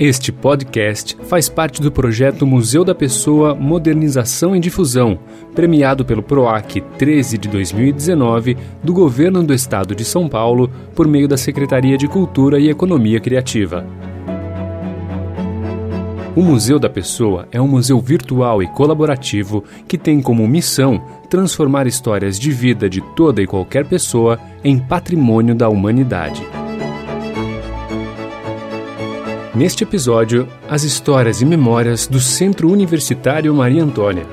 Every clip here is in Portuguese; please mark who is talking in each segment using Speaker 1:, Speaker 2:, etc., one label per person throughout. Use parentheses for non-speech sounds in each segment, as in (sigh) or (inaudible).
Speaker 1: Este podcast faz parte do projeto Museu da Pessoa Modernização e Difusão, premiado pelo PROAC 13 de 2019 do Governo do Estado de São Paulo por meio da Secretaria de Cultura e Economia Criativa. O Museu da Pessoa é um museu virtual e colaborativo que tem como missão transformar histórias de vida de toda e qualquer pessoa em patrimônio da humanidade. Neste episódio, as histórias e memórias do Centro Universitário Maria Antônia.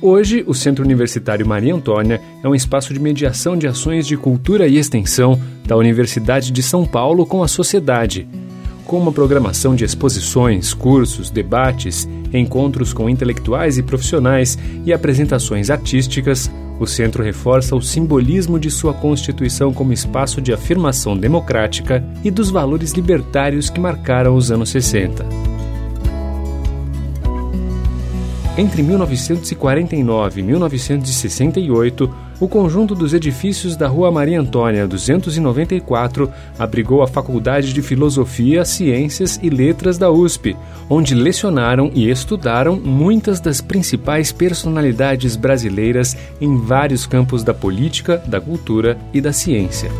Speaker 1: Hoje, o Centro Universitário Maria Antônia é um espaço de mediação de ações de cultura e extensão da Universidade de São Paulo com a sociedade, com uma programação de exposições, cursos, debates, encontros com intelectuais e profissionais e apresentações artísticas o centro reforça o simbolismo de sua constituição como espaço de afirmação democrática e dos valores libertários que marcaram os anos 60. Entre 1949 e 1968, o conjunto dos edifícios da Rua Maria Antônia 294 abrigou a Faculdade de Filosofia, Ciências e Letras da USP, onde lecionaram e estudaram muitas das principais personalidades brasileiras em vários campos da política, da cultura e da ciência.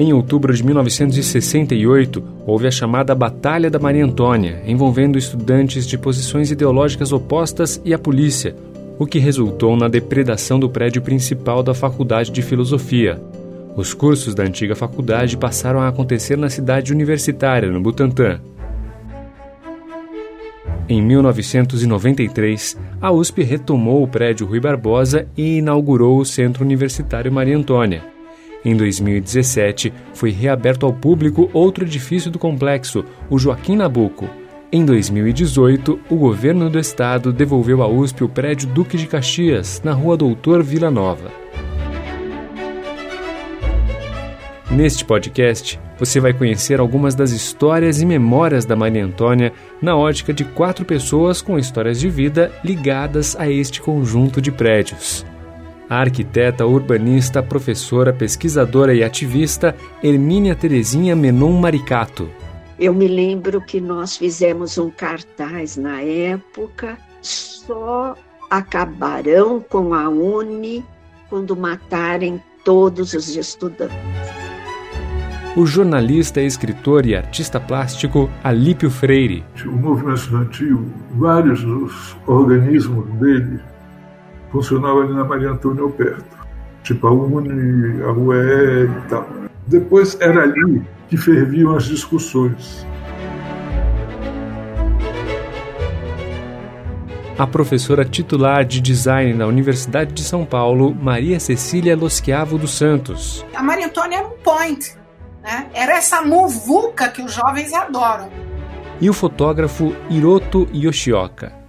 Speaker 1: Em outubro de 1968, houve a chamada Batalha da Maria Antônia, envolvendo estudantes de posições ideológicas opostas e a polícia, o que resultou na depredação do prédio principal da Faculdade de Filosofia. Os cursos da antiga faculdade passaram a acontecer na cidade universitária, no Butantã. Em 1993, a USP retomou o prédio Rui Barbosa e inaugurou o Centro Universitário Maria Antônia. Em 2017, foi reaberto ao público outro edifício do complexo, o Joaquim Nabuco, em 2018, o governo do estado devolveu à USP o prédio Duque de Caxias, na rua Doutor Vila Nova. Neste podcast, você vai conhecer algumas das histórias e memórias da Maria Antônia na ótica de quatro pessoas com histórias de vida ligadas a este conjunto de prédios. A arquiteta, urbanista, professora, pesquisadora e ativista Hermínia Terezinha Menon Maricato
Speaker 2: eu me lembro que nós fizemos um cartaz na época, só acabarão com a Uni quando matarem todos os estudantes.
Speaker 1: O jornalista, escritor e artista plástico Alípio Freire.
Speaker 3: O movimento estudantil, vários dos organismos dele funcionavam ali na Maria Antônia perto, tipo a Uni, a UE e tal. Depois era ali que ferviam as discussões.
Speaker 1: A professora titular de design na Universidade de São Paulo, Maria Cecília Losquiavo dos Santos.
Speaker 4: A Maria Antônia era um point, né? era essa muvuca que os jovens adoram.
Speaker 1: E o fotógrafo Hiroto Yoshioka.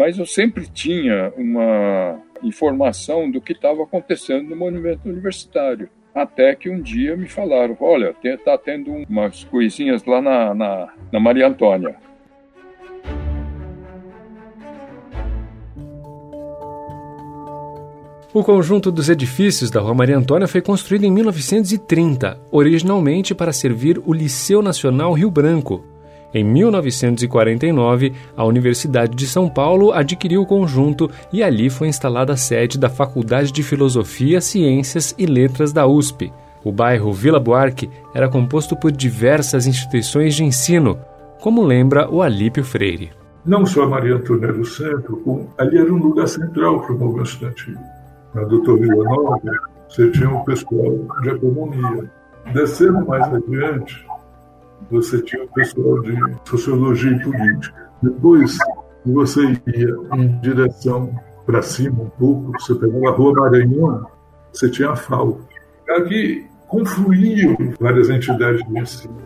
Speaker 5: Mas eu sempre tinha uma informação do que estava acontecendo no monumento universitário. Até que um dia me falaram: olha, está tendo umas coisinhas lá na, na, na Maria Antônia.
Speaker 1: O conjunto dos edifícios da Rua Maria Antônia foi construído em 1930, originalmente para servir o Liceu Nacional Rio Branco, em 1949, a Universidade de São Paulo adquiriu o conjunto e ali foi instalada a sede da Faculdade de Filosofia, Ciências e Letras da USP. O bairro Vila Buarque era composto por diversas instituições de ensino, como lembra o Alípio Freire.
Speaker 3: Não só Maria Antônia era o centro, ali era um lugar central para o movimento estudantil. Na Doutor Vila Nova, você tinha o pessoal de economia. Descendo mais adiante, você tinha o pessoal de sociologia e política. Depois, você ia em direção para cima um pouco, você pegava a Rua Maranhão, você tinha a FAO. Aqui confluíam várias entidades de ensino.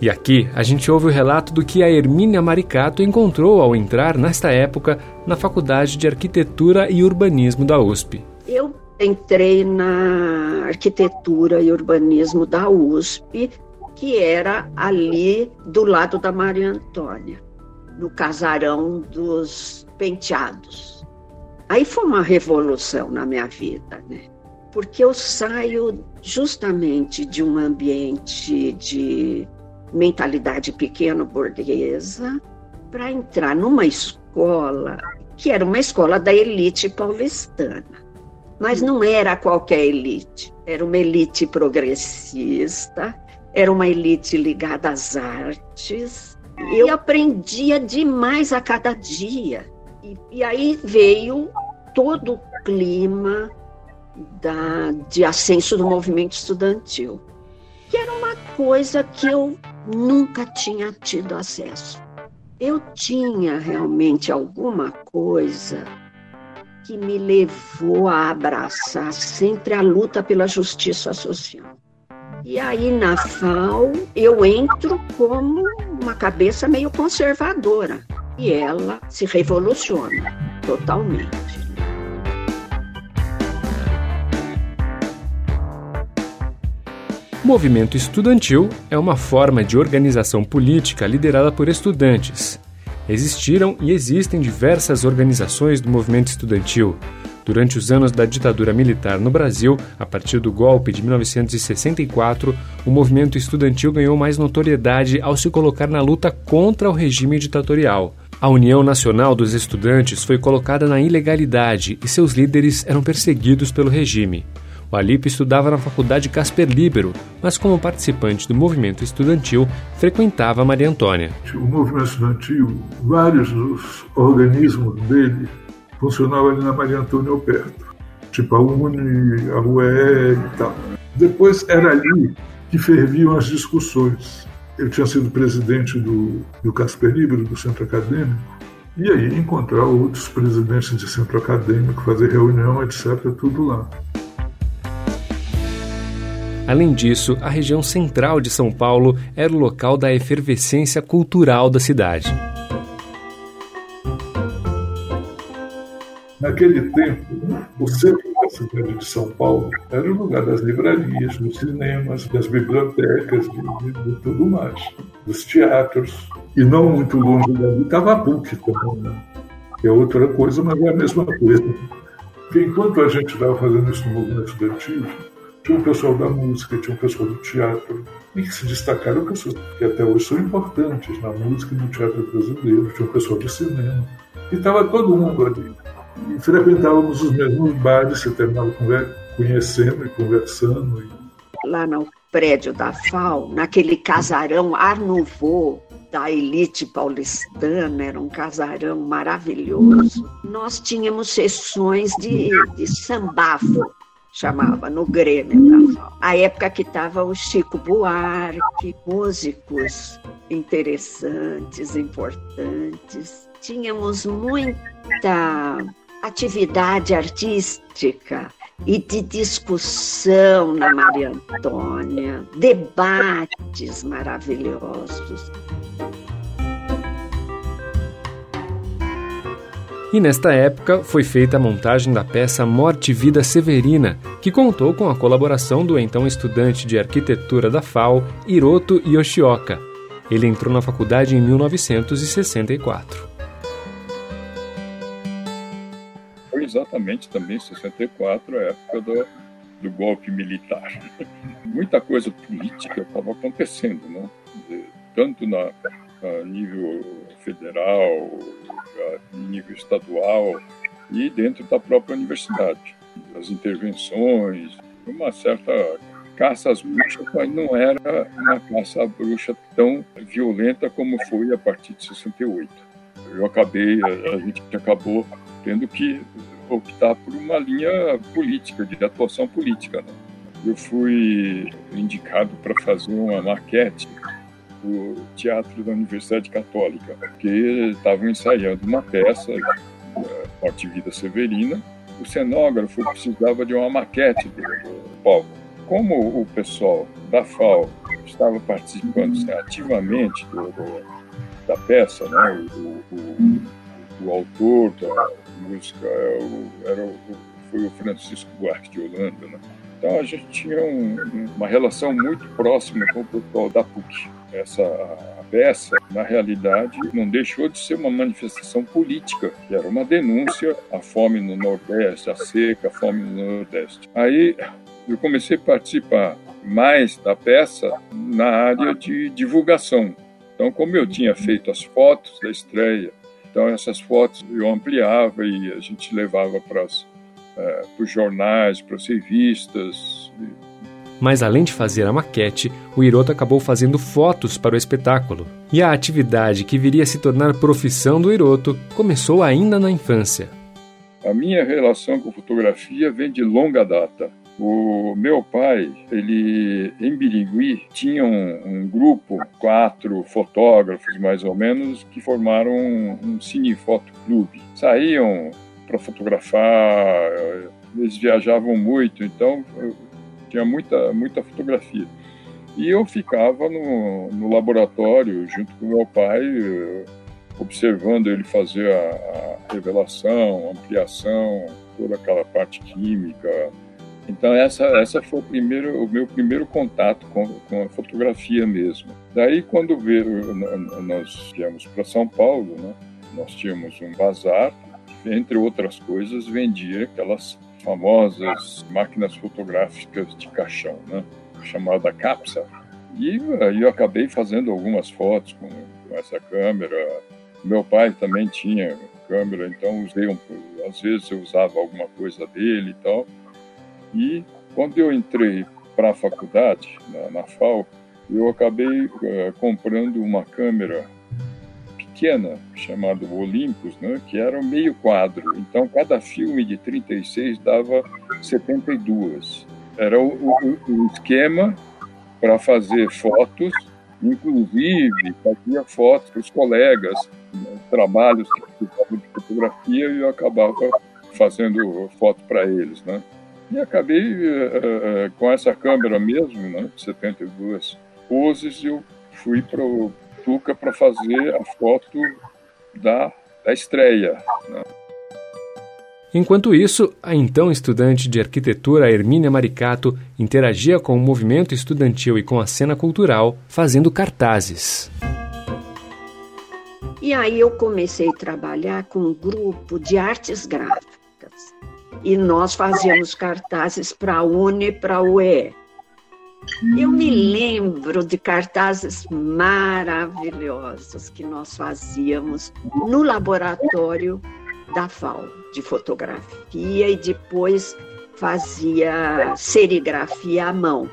Speaker 1: E aqui a gente ouve o relato do que a Hermínia Maricato encontrou ao entrar, nesta época, na Faculdade de Arquitetura e Urbanismo da USP.
Speaker 2: Eu entrei na Arquitetura e Urbanismo da USP que era ali do lado da Maria Antônia, no casarão dos penteados. Aí foi uma revolução na minha vida, né? Porque eu saio justamente de um ambiente de mentalidade pequeno-burguesa para entrar numa escola que era uma escola da elite paulistana. Mas não era qualquer elite, era uma elite progressista, era uma elite ligada às artes. Eu aprendia demais a cada dia. E, e aí veio todo o clima da, de ascenso do movimento estudantil, que era uma coisa que eu nunca tinha tido acesso. Eu tinha realmente alguma coisa que me levou a abraçar sempre a luta pela justiça social. E aí na FAO eu entro como uma cabeça meio conservadora e ela se revoluciona totalmente.
Speaker 1: Movimento estudantil é uma forma de organização política liderada por estudantes. Existiram e existem diversas organizações do movimento estudantil. Durante os anos da ditadura militar no Brasil, a partir do golpe de 1964, o movimento estudantil ganhou mais notoriedade ao se colocar na luta contra o regime ditatorial. A União Nacional dos Estudantes foi colocada na ilegalidade e seus líderes eram perseguidos pelo regime. O Alipe estudava na Faculdade Casper Libero, mas como participante do movimento estudantil, frequentava Maria Antônia.
Speaker 3: O movimento estudantil, vários dos organismos dele funcionavam ali na Maria Antônia ou perto, tipo a UNE, a UE e tal. Depois era ali que ferviam as discussões. Eu tinha sido presidente do, do Casper Libero, do centro acadêmico, e aí encontrar outros presidentes de centro acadêmico, fazer reunião, etc., tudo lá.
Speaker 1: Além disso, a região central de São Paulo era o local da efervescência cultural da cidade.
Speaker 3: Naquele tempo, o centro da cidade de São Paulo era o lugar das livrarias, dos cinemas, das bibliotecas, de, de, de tudo mais, dos teatros. E não muito longe dali estava a PUC também, né? que é outra coisa, mas é a mesma coisa. Porque enquanto a gente estava fazendo isso no movimento estudantil, tinha um pessoal da música, tinha um pessoal do teatro, e que se destacaram pessoas que até hoje são importantes na música e no teatro brasileiro, tinha um pessoal do cinema, e estava todo mundo ali. E frequentávamos os mesmos bares, se terminava conhecendo e conversando. E...
Speaker 2: Lá no prédio da FAO, naquele casarão Art Nouveau, da elite paulistana, era um casarão maravilhoso. Nós tínhamos sessões de, de sambafo, chamava, no Grêmio da. A época que estava o Chico Buarque, músicos interessantes, importantes. Tínhamos muita atividade artística e de discussão na Maria Antônia, debates maravilhosos.
Speaker 1: E nesta época foi feita a montagem da peça Morte e Vida Severina, que contou com a colaboração do então estudante de arquitetura da FAO, Hiroto Yoshioka. Ele entrou na faculdade em 1964.
Speaker 5: Exatamente também 64, a época do, do golpe militar. (laughs) Muita coisa política estava acontecendo, né? tanto na, a nível federal, a nível estadual e dentro da própria universidade. As intervenções, uma certa caça às bruxas, mas não era uma caça à bruxa tão violenta como foi a partir de 68. Eu acabei, a gente acabou tendo que optar por uma linha política, de atuação política. Né? Eu fui indicado para fazer uma maquete do teatro da Universidade Católica, porque estavam ensaiando uma peça, Morte Vida Severina. O cenógrafo precisava de uma maquete do, palco. Como o pessoal da FAO estava participando assim, ativamente do, do, da peça, né? o, o, o, autor da música o, era o, foi o Francisco Buarque de Holanda. Né? Então a gente tinha um, uma relação muito próxima com o pessoal da PUC. essa peça, na realidade, não deixou de ser uma manifestação política, que era uma denúncia à fome no Nordeste, à seca, à fome no Nordeste. Aí eu comecei a participar mais da peça na área de divulgação. Então, como eu tinha feito as fotos da estreia, então essas fotos eu ampliava e a gente levava para os é, jornais, para as revistas,
Speaker 1: mas além de fazer a maquete, o Hiroto acabou fazendo fotos para o espetáculo. E a atividade que viria a se tornar profissão do Hiroto começou ainda na infância.
Speaker 5: A minha relação com fotografia vem de longa data. O meu pai, ele em Birigui tinha um, um, grupo, quatro fotógrafos mais ou menos, que formaram um, um cinefoto clube. Saíam para fotografar, eles viajavam muito, então tinha muita, muita fotografia. E eu ficava no, no laboratório junto com meu pai, observando ele fazer a, a revelação, ampliação, toda aquela parte química. Então essa essa foi o primeiro o meu primeiro contato com, com a fotografia mesmo. Daí quando veio, nós viemos para São Paulo, né? Nós tínhamos um bazar, entre outras coisas vendia aquelas famosas máquinas fotográficas de caixão, né? chamada Capsa. E eu acabei fazendo algumas fotos com, com essa câmera. Meu pai também tinha câmera, então usei um, às vezes eu usava alguma coisa dele e tal. E quando eu entrei para a faculdade, na, na FAO, eu acabei uh, comprando uma câmera pequena, chamada Olympus, né, que era um meio quadro. Então, cada filme de 36 dava 72. Era o, o, o esquema para fazer fotos, inclusive fazia fotos para os colegas, né, trabalhos que precisavam de fotografia e eu acabava fazendo foto para eles, né? E acabei uh, uh, com essa câmera mesmo, né, 72 poses, eu fui para o Tuca para fazer a foto da, da estreia. Né?
Speaker 1: Enquanto isso, a então estudante de arquitetura Hermínia Maricato interagia com o movimento estudantil e com a cena cultural, fazendo cartazes.
Speaker 2: E aí eu comecei a trabalhar com um grupo de artes gráficas. E nós fazíamos cartazes para a UNE e para a UE. Eu me lembro de cartazes maravilhosos que nós fazíamos no laboratório da FAO de fotografia e depois fazia serigrafia à mão.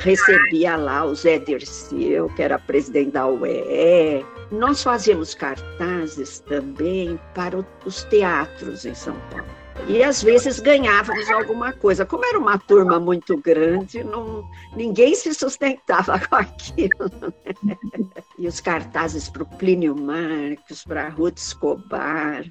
Speaker 2: Recebia lá o Zé Dirceu, que era presidente da UEE. Nós fazíamos cartazes também para os teatros em São Paulo e às vezes ganhávamos alguma coisa. Como era uma turma muito grande, não, ninguém se sustentava (laughs) com aquilo. Né? E os cartazes para o Plínio Marcos, para Ruth Escobar.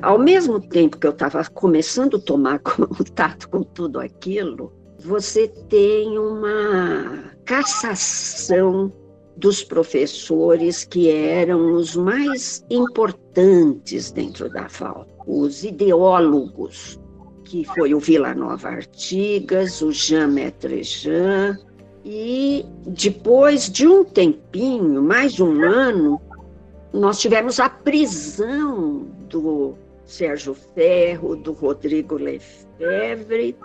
Speaker 2: Ao mesmo tempo que eu estava começando a tomar (laughs) contato com tudo aquilo, você tem uma cassação dos professores que eram os mais importantes dentro da FAO, os ideólogos, que foi o Vila Nova Artigas, o Jean Metrejean, e depois de um tempinho, mais de um ano, nós tivemos a prisão do Sérgio Ferro, do Rodrigo Lefebvre.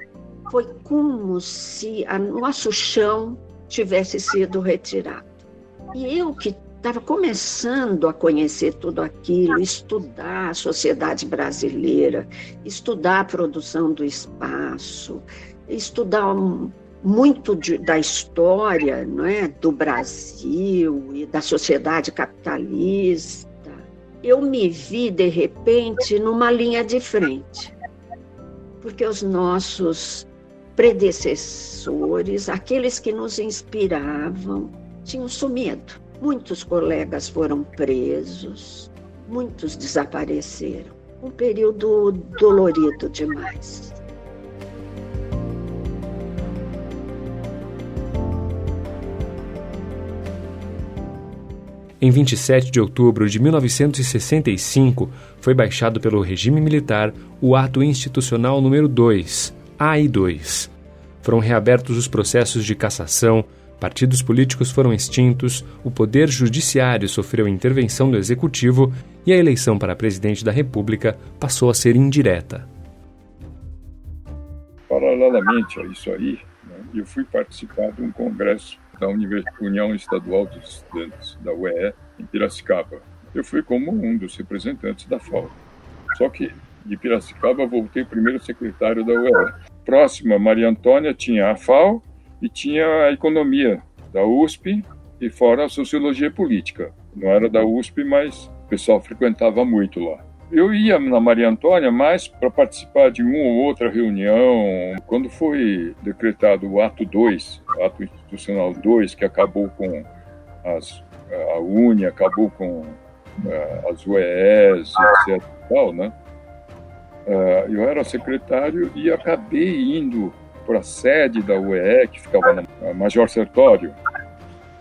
Speaker 2: Foi como se o nosso chão tivesse sido retirado. E eu que estava começando a conhecer tudo aquilo, estudar a sociedade brasileira, estudar a produção do espaço, estudar muito de, da história não é, do Brasil e da sociedade capitalista, eu me vi, de repente, numa linha de frente. Porque os nossos predecessores, aqueles que nos inspiravam, tinham sumido. Muitos colegas foram presos, muitos desapareceram. Um período dolorido demais.
Speaker 1: Em 27 de outubro de 1965, foi baixado pelo regime militar o Ato Institucional número 2, AI2, foram reabertos os processos de cassação, partidos políticos foram extintos, o poder judiciário sofreu intervenção do executivo e a eleição para presidente da República passou a ser indireta.
Speaker 5: Paralelamente a isso aí, né, eu fui participar de um congresso da União Estadual dos Estudantes, da UE, em Piracicaba. Eu fui como um dos representantes da FAO. Só que de Piracicaba voltei primeiro secretário da UE. Próxima, Maria Antônia tinha a FAO e tinha a economia da USP e fora a sociologia política. Não era da USP, mas o pessoal frequentava muito lá. Eu ia na Maria Antônia mais para participar de uma ou outra reunião. Quando foi decretado o ato 2, o ato institucional 2, que acabou com as, a UNE, acabou com uh, as UES, etc. Tal, né? Uh, eu era secretário e acabei indo para a sede da UE, que ficava na Major Sertório,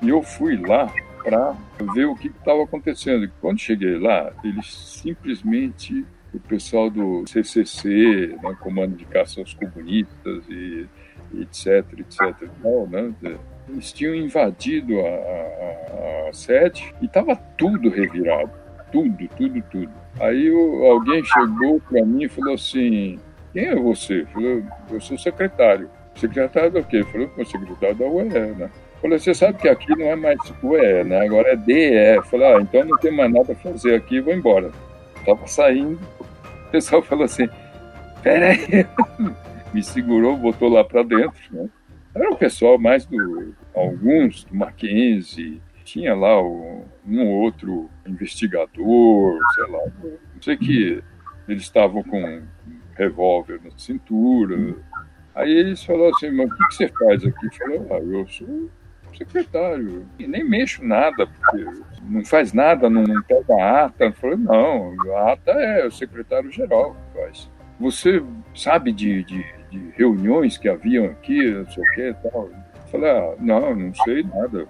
Speaker 5: e eu fui lá para ver o que estava acontecendo. Quando cheguei lá, eles simplesmente, o pessoal do CCC, né, Comando de Caça aos Comunistas e, etc, etc, tal, né, eles tinham invadido a, a, a sede e estava tudo revirado, tudo, tudo, tudo. Aí alguém chegou para mim e falou assim: Quem é você? Falei: Eu sou secretário. Secretário do quê? Falei: Eu secretário da UE, né? Falei, você sabe que aqui não é mais UE, né? Agora é DE. Falei, ah, então não tem mais nada a fazer aqui, vou embora. Tava saindo, o pessoal falou assim, peraí. (laughs) Me segurou, botou lá para dentro, né? Era o pessoal mais do... Alguns do Mackenzie, tinha lá um ou outro investigador, sei lá. Não sei que eles estavam com um revólver na cintura. Aí eles falaram assim, mas o que, você faz aqui? Eu falei, ah, eu sou secretário. E nem mexo nada, porque não faz nada, não, pega a ata. Eu falei, não, a ata é o secretário-geral que faz. Você sabe de, de, de, reuniões que haviam aqui, não sei o que tal? Eu falei, ah, não, não sei nada.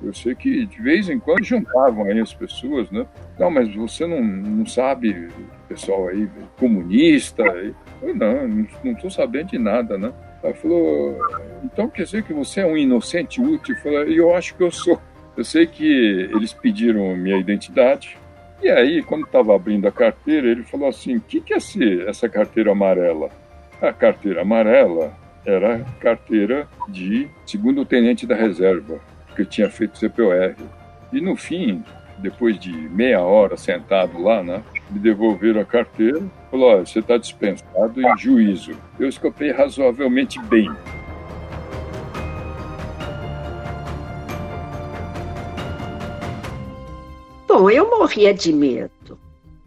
Speaker 5: Eu sei que de vez em quando juntavam aí as pessoas, né? Não, mas você não, não sabe, pessoal aí comunista? Eu não, não estou sabendo de nada, né? Ela falou, então quer dizer que você é um inocente útil? Eu falei, eu acho que eu sou. Eu sei que eles pediram minha identidade. E aí, quando estava abrindo a carteira, ele falou assim: o que, que é ser essa carteira amarela? A carteira amarela era carteira de segundo tenente da reserva, que tinha feito CPOR. E no fim, depois de meia hora sentado lá, né, me devolveram a carteira, falou, olha, você está dispensado em juízo. Eu escapei razoavelmente bem.
Speaker 2: Bom, eu morria de medo,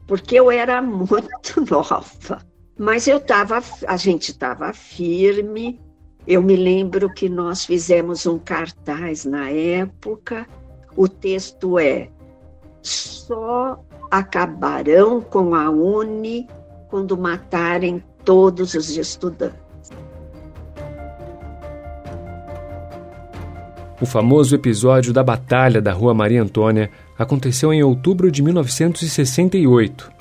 Speaker 2: porque eu era muito (laughs) nova. Mas eu tava, a gente estava firme. Eu me lembro que nós fizemos um cartaz na época. O texto é: só acabarão com a Uni quando matarem todos os estudantes.
Speaker 1: O famoso episódio da Batalha da Rua Maria Antônia aconteceu em outubro de 1968.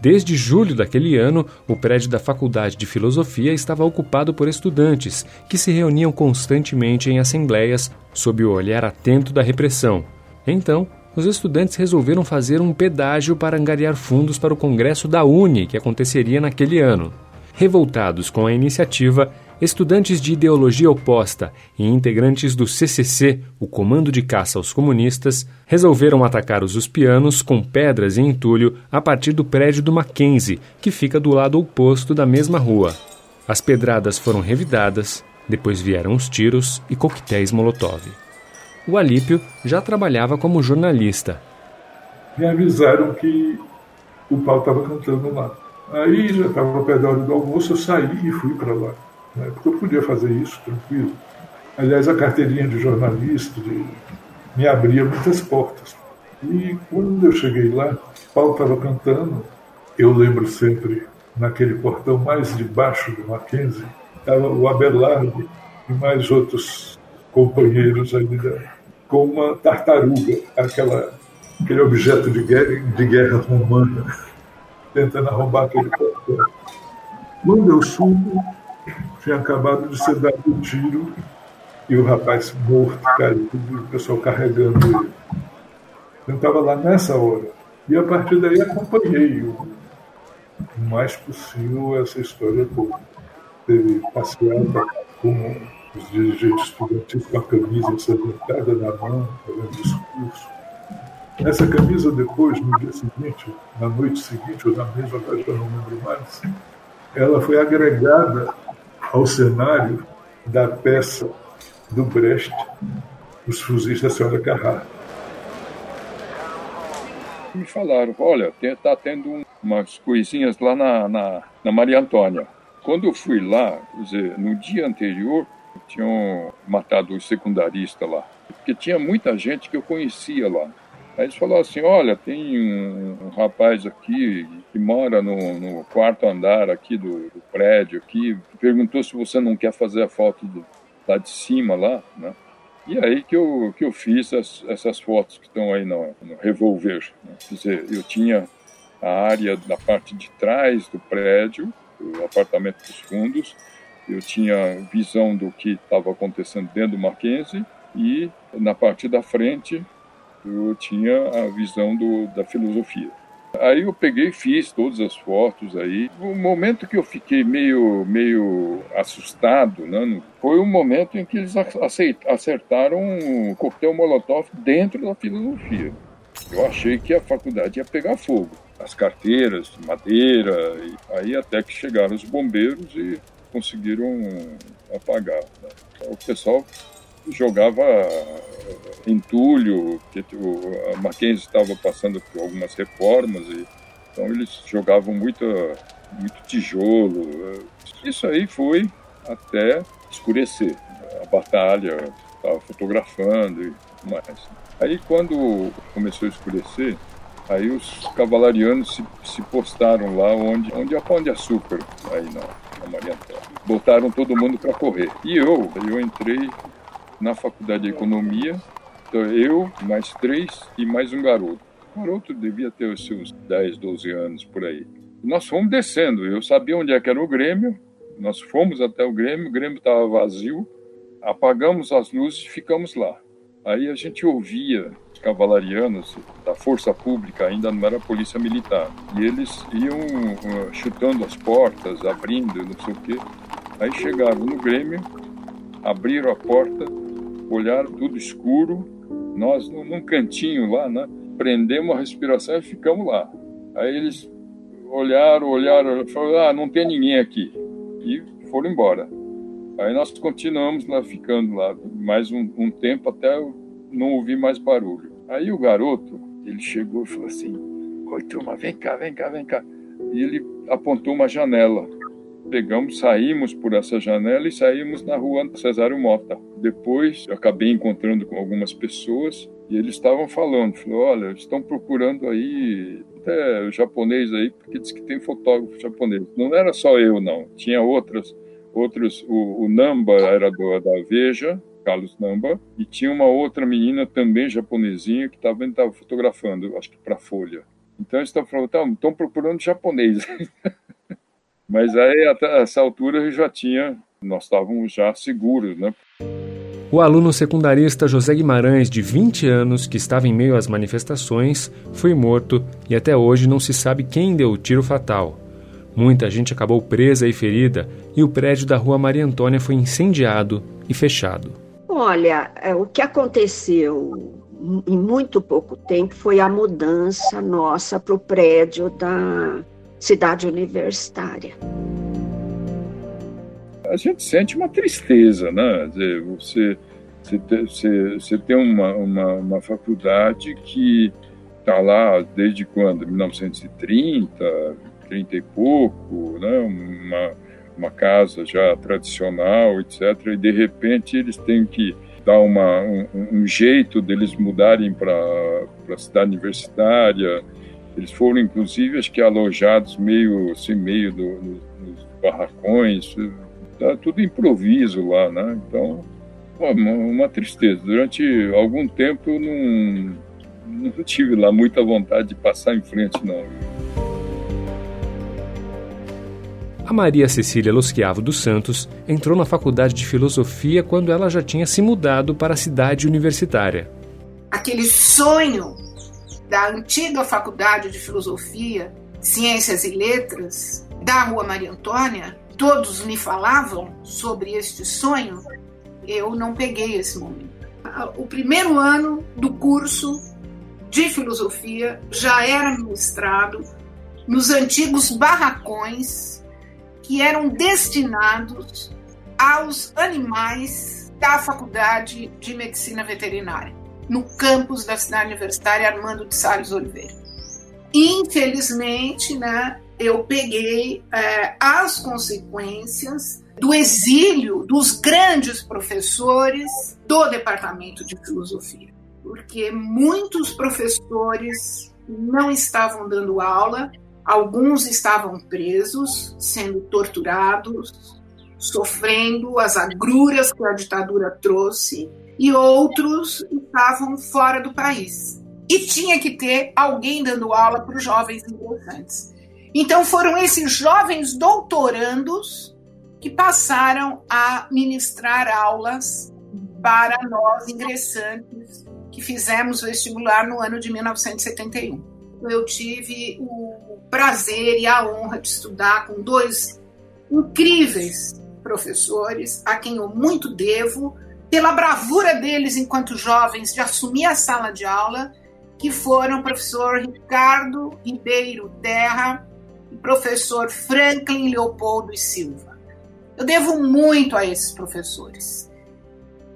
Speaker 1: Desde julho daquele ano, o prédio da Faculdade de Filosofia estava ocupado por estudantes que se reuniam constantemente em assembleias sob o olhar atento da repressão. Então, os estudantes resolveram fazer um pedágio para angariar fundos para o congresso da Uni, que aconteceria naquele ano. Revoltados com a iniciativa, estudantes de ideologia oposta e integrantes do CCC, o Comando de Caça aos Comunistas, resolveram atacar os uspianos com pedras e entulho a partir do prédio do Mackenzie, que fica do lado oposto da mesma rua. As pedradas foram revidadas, depois vieram os tiros e coquetéis Molotov o Alípio já trabalhava como jornalista.
Speaker 3: Me avisaram que o pau estava cantando lá. Aí já estava perto da hora do almoço, eu saí e fui para lá. Né? Porque eu podia fazer isso tranquilo. Aliás, a carteirinha de jornalista de... me abria muitas portas. E quando eu cheguei lá, o pau estava cantando. Eu lembro sempre, naquele portão mais debaixo do Mackenzie, estava o Abelardo e mais outros companheiros ali da, com uma tartaruga, aquela, aquele objeto de guerra, de guerra romana, tentando arrombar aquele portão. Quando eu subo, tinha acabado de ser dado um tiro e o rapaz morto, caído, e o pessoal carregando ele. Eu estava lá nessa hora. E a partir daí acompanhei o, mais possível essa história toda. Teve passeada com os dirigentes estudantis com a camisa ensanguentada na mão, fazendo discurso. Essa camisa depois, no dia seguinte, na noite seguinte, ou na mesma, agora eu não lembro mais, ela foi agregada ao cenário da peça do Brecht, Os Fuzis da Senhora Carrara.
Speaker 5: Me falaram, olha, está tendo umas coisinhas lá na, na, na Maria Antônia. Quando eu fui lá, dizer, no dia anterior, tinham matado o secundarista lá. Porque tinha muita gente que eu conhecia lá. Aí eles falaram assim, olha, tem um, um rapaz aqui que mora no, no quarto andar aqui do, do, prédio aqui, perguntou se você não quer fazer a foto do, lá de cima lá, né? E aí que eu, que eu fiz as, essas fotos que estão aí no, no revolver. Né? Quer dizer, eu tinha a área da parte de trás do prédio, o apartamento dos fundos, eu tinha visão do que estava acontecendo dentro do Mackenzie e na parte da frente eu tinha a visão do, da filosofia. Aí eu peguei e fiz todas as fotos aí. O momento que eu fiquei meio, meio assustado né, foi o momento em que eles acertaram um coquetel molotov dentro da filosofia. Eu achei que a faculdade ia pegar fogo. As carteiras de madeira, aí até que chegaram os bombeiros e conseguiram apagar. Né? Então, o pessoal jogava entulho, que a Mackenzie estava passando por algumas reformas, e, então eles jogavam muito, muito tijolo. Isso aí foi até escurecer. A batalha estava fotografando e tudo mais. Aí quando começou a escurecer, aí os cavalarianos se, se postaram lá onde, onde é Pão de Açúcar, aí na, na Maria Antônia. Botaram todo mundo para correr. E eu, eu entrei na faculdade de economia. Então, eu, mais três e mais um garoto. O garoto devia ter os seus 10, 12 anos por aí. Nós fomos descendo. Eu sabia onde é que era o Grêmio. Nós fomos até o Grêmio. O Grêmio estava vazio. Apagamos as luzes e ficamos lá. Aí a gente ouvia cavalarianos da força pública, ainda não era polícia militar, e eles iam uh, chutando as portas, abrindo, não sei o quê. Aí chegaram no Grêmio, abriram a porta, olharam tudo escuro, nós num cantinho lá, né? Prendemos a respiração e ficamos lá. Aí eles olharam, olharam, falaram, ah, não tem ninguém aqui. E foram embora. Aí nós continuamos lá, ficando lá mais um, um tempo até não ouvir mais barulho. Aí o garoto, ele chegou e falou assim, oi turma, vem cá, vem cá, vem cá. E ele apontou uma janela pegamos, saímos por essa janela e saímos na rua Cesário Mota. Depois eu acabei encontrando com algumas pessoas e eles estavam falando, falou, olha, estão procurando aí até japonês aí, porque diz que tem fotógrafo japonês. Não era só eu, não. Tinha outras, outros, o, o Namba era do, da Veja, Carlos Namba, e tinha uma outra menina também japonesinha que estava fotografando, acho que para Folha. Então eles estavam falando, tá, estão procurando japonês. (laughs) Mas aí, até essa altura, já tinha, nós estávamos já seguros, né?
Speaker 1: O aluno secundarista José Guimarães, de 20 anos, que estava em meio às manifestações, foi morto e até hoje não se sabe quem deu o tiro fatal. Muita gente acabou presa e ferida e o prédio da rua Maria Antônia foi incendiado e fechado.
Speaker 2: Olha, é, o que aconteceu em muito pouco tempo foi a mudança nossa para o prédio da cidade universitária.
Speaker 5: A gente sente uma tristeza, né? Dizer, você, você, você tem uma, uma, uma faculdade que está lá desde quando? 1930, 30 e pouco, né? uma, uma casa já tradicional, etc. E de repente eles têm que dar uma, um, um jeito deles mudarem para a cidade universitária eles foram, inclusive, acho que alojados meio, assim, meio do, nos barracões, tá tudo improviso lá, né? Então, uma, uma tristeza. Durante algum tempo eu não, não tive lá muita vontade de passar em frente, não.
Speaker 1: A Maria Cecília Losquiavo dos Santos entrou na faculdade de filosofia quando ela já tinha se mudado para a cidade universitária.
Speaker 4: Aquele sonho da antiga faculdade de filosofia, ciências e letras da Rua Maria Antônia, todos me falavam sobre este sonho, eu não peguei esse momento. O primeiro ano do curso de filosofia já era ministrado nos antigos barracões que eram destinados aos animais da Faculdade de Medicina Veterinária, no campus da cidade universitária Armando de Salles Oliveira. Infelizmente, né, eu peguei é, as consequências do exílio dos grandes professores do departamento de filosofia, porque muitos professores não estavam dando aula, alguns estavam presos, sendo torturados, sofrendo as agruras que a ditadura trouxe, e outros estavam fora do país. E tinha que ter alguém dando aula para os jovens ingressantes. Então foram esses jovens doutorandos que passaram a ministrar aulas para nós ingressantes que fizemos vestibular no ano de 1971. Eu tive o prazer e a honra de estudar com dois incríveis professores, a quem eu muito devo, pela bravura deles enquanto jovens de assumir a sala de aula, que foram o professor Ricardo Ribeiro Terra e professor Franklin Leopoldo e Silva. Eu devo muito a esses professores.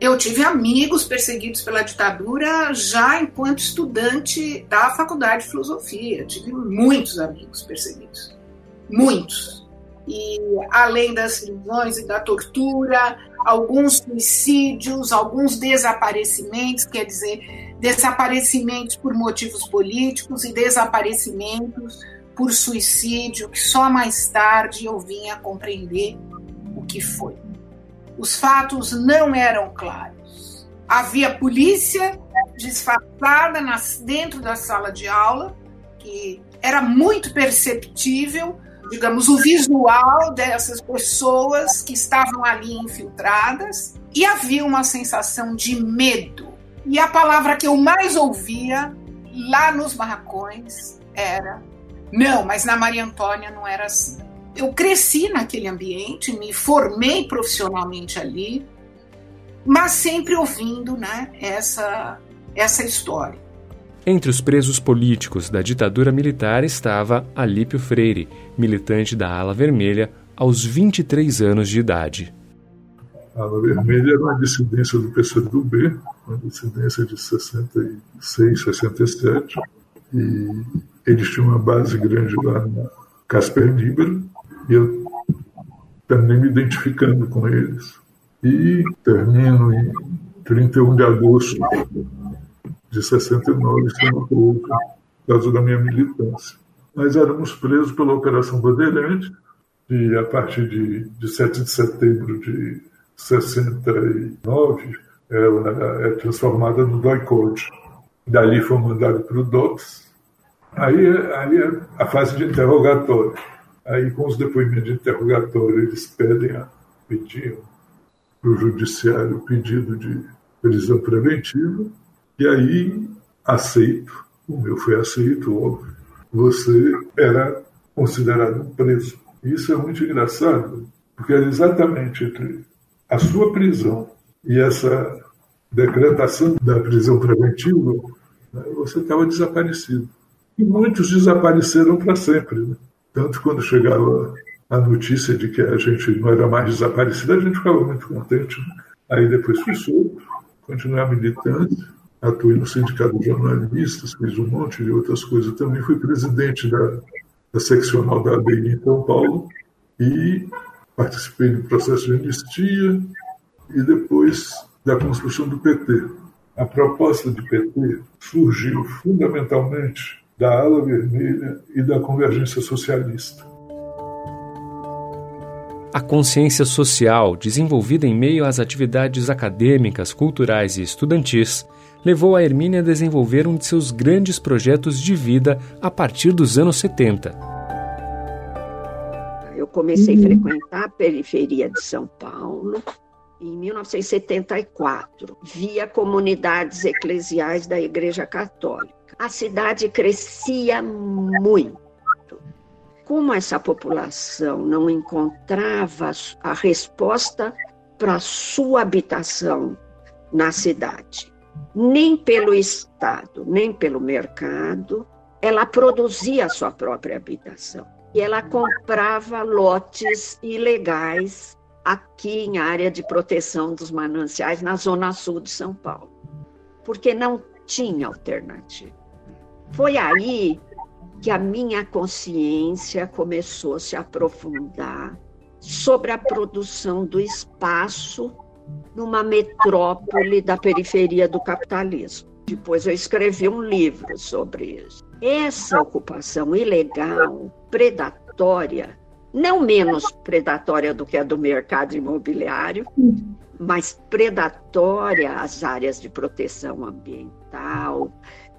Speaker 4: Eu tive amigos perseguidos pela ditadura já enquanto estudante da Faculdade de Filosofia. Eu tive muitos amigos perseguidos. Muitos. E além das prisões e da tortura, alguns suicídios, alguns desaparecimentos, quer dizer, desaparecimentos por motivos políticos e desaparecimentos por suicídio, que só mais tarde eu vim a compreender o que foi. Os fatos não eram claros. Havia polícia disfarçada nas, dentro da sala de aula, que era muito perceptível, digamos, o visual dessas pessoas que estavam ali infiltradas, e havia uma sensação de medo. E a palavra que eu mais ouvia lá nos barracões era não, mas na Maria Antônia não era assim. Eu cresci naquele ambiente, me formei profissionalmente ali, mas sempre ouvindo né, essa, essa história.
Speaker 1: Entre os presos políticos da ditadura militar estava Alípio Freire, militante da Ala Vermelha, aos 23 anos de idade.
Speaker 3: A Ala Vermelha era uma dissidência do PCdoB, uma dissidência de 66, 67, e eles tinham uma base grande lá na Casper Libero, e eu terminei me identificando com eles. E termino em 31 de agosto de 69 sendo preso por causa da minha militância. Nós éramos presos pela Operação Bandeirante, e a partir de, de 7 de setembro de 69 ela é transformada no DOI-CODE. Dali foi mandado para o DOPS, Aí, aí é a fase de interrogatório. Aí, com os depoimentos de interrogatório, eles pedem, a, pediam para o judiciário o pedido de prisão preventiva, e aí aceito, o meu foi aceito, óbvio, você era considerado um preso. Isso é muito engraçado, porque era exatamente entre a sua prisão e essa decretação da prisão preventiva, né, você estava desaparecido. E muitos desapareceram para sempre. Né? Tanto quando chegava a notícia de que a gente não era mais desaparecido, a gente ficava muito contente. Né? Aí depois fui solto, continuei militante, atuei no Sindicato de Jornalistas, fiz um monte de outras coisas também. Fui presidente da, da seccional da ABI em São Paulo e participei do processo de anistia e depois da construção do PT. A proposta de PT surgiu fundamentalmente da Ala Vermelha e da Convergência Socialista.
Speaker 1: A consciência social, desenvolvida em meio às atividades acadêmicas, culturais e estudantis, levou a Hermínia a desenvolver um de seus grandes projetos de vida a partir dos anos 70.
Speaker 2: Eu comecei a frequentar a periferia de São Paulo em 1974, via comunidades eclesiais da Igreja Católica. A cidade crescia muito. Como essa população não encontrava a resposta para sua habitação na cidade, nem pelo Estado, nem pelo mercado, ela produzia a sua própria habitação. E ela comprava lotes ilegais aqui em área de proteção dos mananciais, na zona sul de São Paulo, porque não tinha alternativa. Foi aí que a minha consciência começou a se aprofundar sobre a produção do espaço numa metrópole da periferia do capitalismo. Depois eu escrevi um livro sobre isso. Essa ocupação ilegal, predatória, não menos predatória do que a do mercado imobiliário, mas predatória às áreas de proteção ambiental,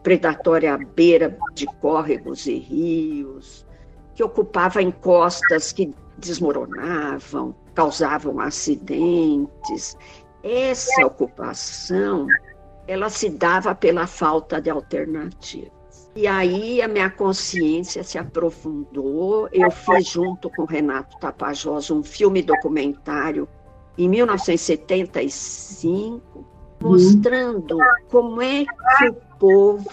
Speaker 2: predatória à beira de córregos e rios, que ocupava encostas que desmoronavam, causavam acidentes. Essa ocupação, ela se dava pela falta de alternativa. E aí a minha consciência se aprofundou. Eu fiz junto com Renato Tapajós um filme documentário em 1975, mostrando como é que o povo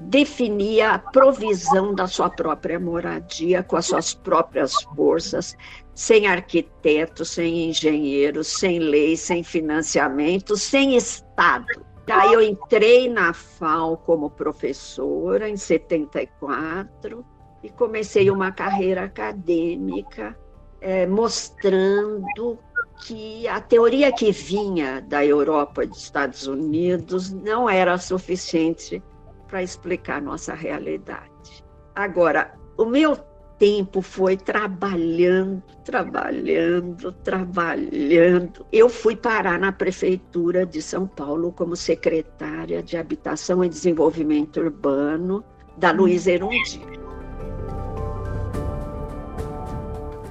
Speaker 2: definia a provisão da sua própria moradia com as suas próprias forças, sem arquitetos, sem engenheiros, sem lei, sem financiamento, sem Estado. Daí eu entrei na FAO como professora em 74 e comecei uma carreira acadêmica é, mostrando que a teoria que vinha da Europa e dos Estados Unidos não era suficiente para explicar nossa realidade. Agora, o meu tempo foi trabalhando, trabalhando, trabalhando. Eu fui parar na prefeitura de São Paulo como secretária de Habitação e Desenvolvimento Urbano da Luiz Erundi.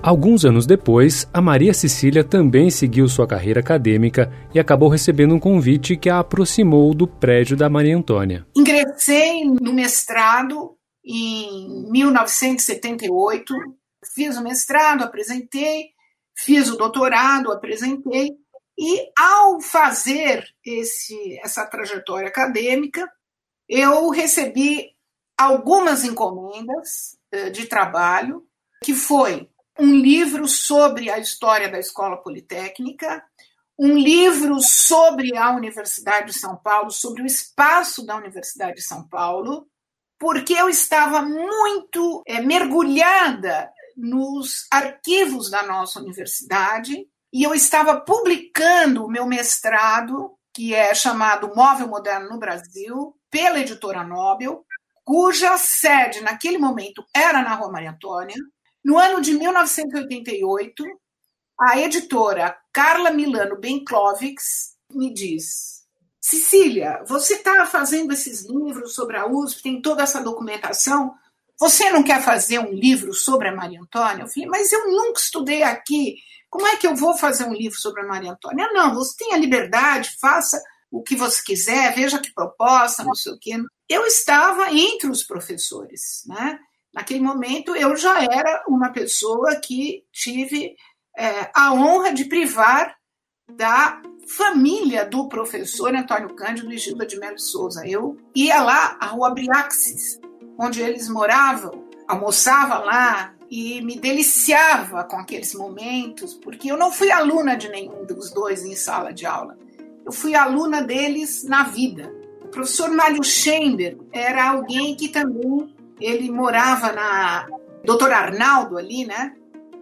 Speaker 1: Alguns anos depois, a Maria Cecília também seguiu sua carreira acadêmica e acabou recebendo um convite que a aproximou do prédio da Maria Antônia.
Speaker 4: Ingressei no mestrado em 1978, fiz o mestrado, apresentei, fiz o doutorado, apresentei, e ao fazer esse, essa trajetória acadêmica, eu recebi algumas encomendas eh, de trabalho, que foi um livro sobre a história da Escola Politécnica, um livro sobre a Universidade de São Paulo, sobre o espaço da Universidade de São Paulo, porque eu estava muito é, mergulhada nos arquivos da nossa universidade e eu estava publicando o meu mestrado, que é chamado Móvel Moderno no Brasil, pela editora Nobel, cuja sede naquele momento era na Rua Maria Antônia. No ano de 1988, a editora Carla Milano Benklovics me diz: Cecília, você está fazendo esses livros sobre a USP, tem toda essa documentação. Você não quer fazer um livro sobre a Maria Antônia? Eu falei, mas eu nunca estudei aqui. Como é que eu vou fazer um livro sobre a Maria Antônia? Não, você tem a liberdade, faça o que você quiser, veja que proposta, não sei o quê. Eu estava entre os professores, né? Naquele momento, eu já era uma pessoa que tive é, a honra de privar da família do professor Antônio Cândido e Gilda de Melo Souza. Eu ia lá, à Rua Briaxis, onde eles moravam, almoçava lá e me deliciava com aqueles momentos, porque eu não fui aluna de nenhum dos dois em sala de aula. Eu fui aluna deles na vida. O professor Mário Chamber era alguém que também ele morava na Doutor Arnaldo ali, né?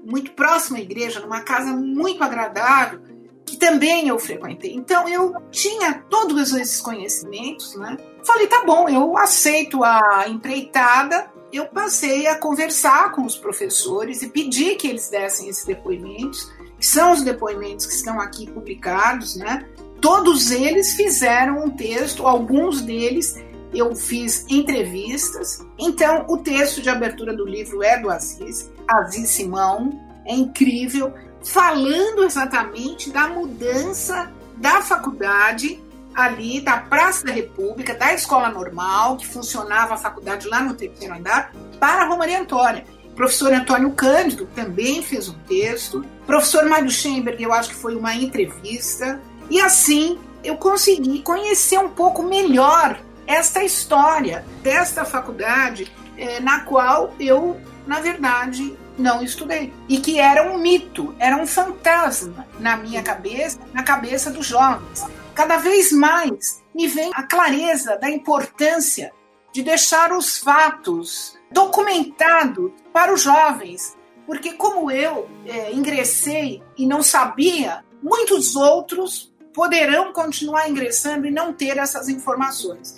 Speaker 4: Muito próximo à igreja, numa casa muito agradável que também eu frequentei. Então eu tinha todos esses conhecimentos, né? Falei, tá bom, eu aceito a empreitada. Eu passei a conversar com os professores e pedi que eles dessem esses depoimentos, que são os depoimentos que estão aqui publicados, né? Todos eles fizeram um texto, alguns deles eu fiz entrevistas. Então, o texto de abertura do livro é do Aziz, Aziz Simão, é incrível, falando exatamente da mudança da faculdade ali da Praça da República, da Escola Normal, que funcionava a faculdade lá no terceiro andar, para a Romaria Antônia. O professor Antônio Cândido também fez um texto. O professor Mário Schemberg, eu acho que foi uma entrevista. E assim eu consegui conhecer um pouco melhor esta história desta faculdade eh, na qual eu, na verdade, não estudei. E que era um mito, era um fantasma na minha cabeça, na cabeça dos jovens. Cada vez mais me vem a clareza da importância de deixar os fatos documentados para os jovens, porque como eu é, ingressei e não sabia, muitos outros poderão continuar ingressando e não ter essas informações.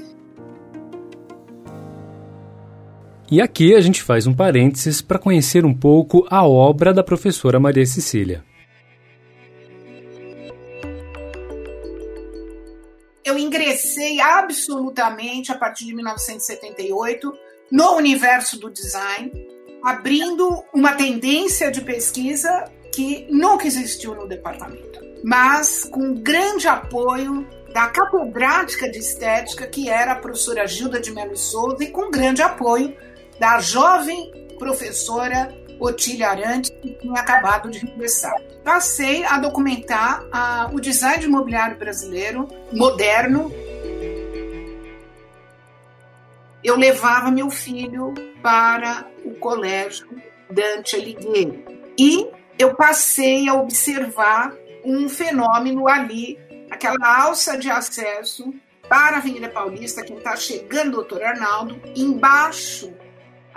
Speaker 1: E aqui a gente faz um parênteses para conhecer um pouco a obra da professora Maria Cecília.
Speaker 4: Eu ingressei absolutamente a partir de 1978 no universo do design, abrindo uma tendência de pesquisa que nunca existiu no departamento, mas com grande apoio da catedrática de estética, que era a professora Gilda de Melo Souza, e com grande apoio da jovem professora Otília Arantes, que tinha acabado de regressar. Passei a documentar a, o design de imobiliário brasileiro moderno. Eu levava meu filho para o colégio Dante Alighieri e eu passei a observar um fenômeno ali, aquela alça de acesso para a Avenida Paulista, quem está chegando, doutor Arnaldo, embaixo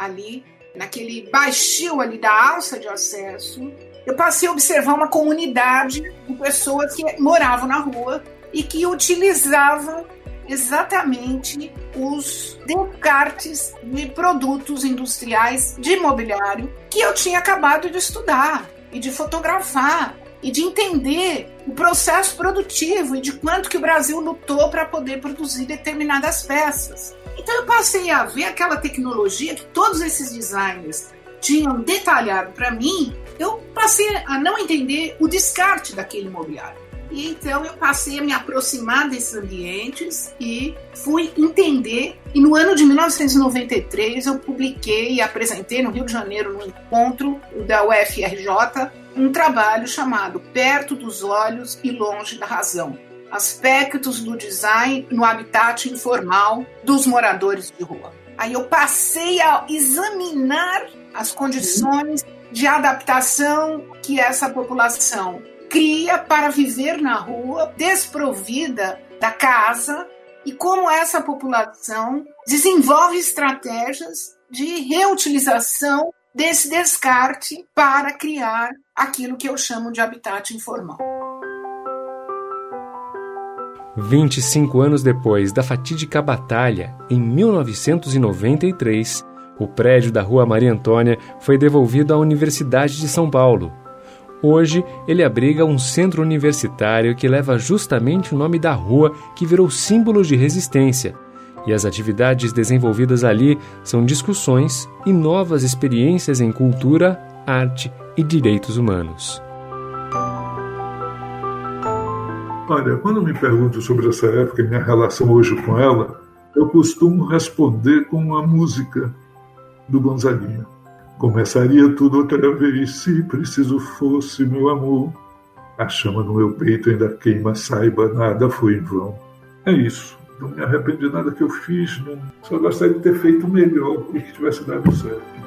Speaker 4: ali, naquele baixio ali da alça de acesso, eu passei a observar uma comunidade de pessoas que moravam na rua e que utilizavam exatamente os descartes de produtos industriais de imobiliário que eu tinha acabado de estudar e de fotografar e de entender o processo produtivo e de quanto que o Brasil lutou para poder produzir determinadas peças. Então eu passei a ver aquela tecnologia que todos esses designers tinham detalhado para mim, eu passei a não entender o descarte daquele imobiliário. E então eu passei a me aproximar desses ambientes e fui entender. E no ano de 1993 eu publiquei e apresentei no Rio de Janeiro, no encontro da UFRJ, um trabalho chamado Perto dos Olhos e Longe da Razão aspectos do design no habitat informal dos moradores de rua. Aí eu passei a examinar as condições de adaptação que essa população cria para viver na rua, desprovida da casa, e como essa população desenvolve estratégias de reutilização desse descarte para criar aquilo que eu chamo de habitat informal.
Speaker 1: 25 anos depois da fatídica batalha, em 1993, o prédio da Rua Maria Antônia foi devolvido à Universidade de São Paulo. Hoje, ele abriga um centro universitário que leva justamente o nome da rua que virou símbolo de resistência. E as atividades desenvolvidas ali são discussões e novas experiências em cultura, arte e direitos humanos.
Speaker 3: Olha, quando me perguntam sobre essa época e minha relação hoje com ela, eu costumo responder com a música do Gonzaguinha. Começaria tudo outra vez se preciso fosse, meu amor. A chama no meu peito ainda queima, saiba, nada foi em vão. É isso. Não me arrependi de nada que eu fiz, não... só gostaria de ter feito melhor e que tivesse dado certo.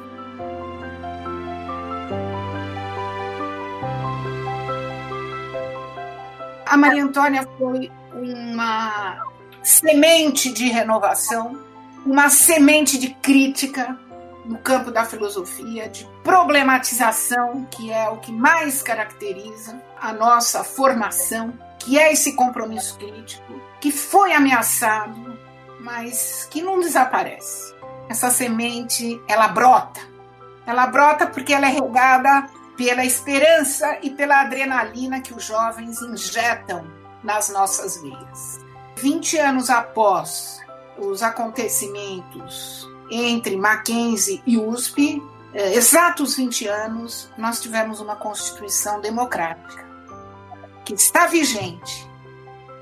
Speaker 4: A Maria Antônia foi uma semente de renovação, uma semente de crítica no campo da filosofia, de problematização, que é o que mais caracteriza a nossa formação, que é esse compromisso crítico, que foi ameaçado, mas que não desaparece. Essa semente, ela brota. Ela brota porque ela é regada pela esperança e pela adrenalina que os jovens injetam nas nossas vidas. 20 anos após os acontecimentos entre Mackenzie e USP, é, exatos 20 anos, nós tivemos uma Constituição democrática que está vigente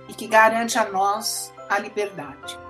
Speaker 4: e que garante a nós a liberdade.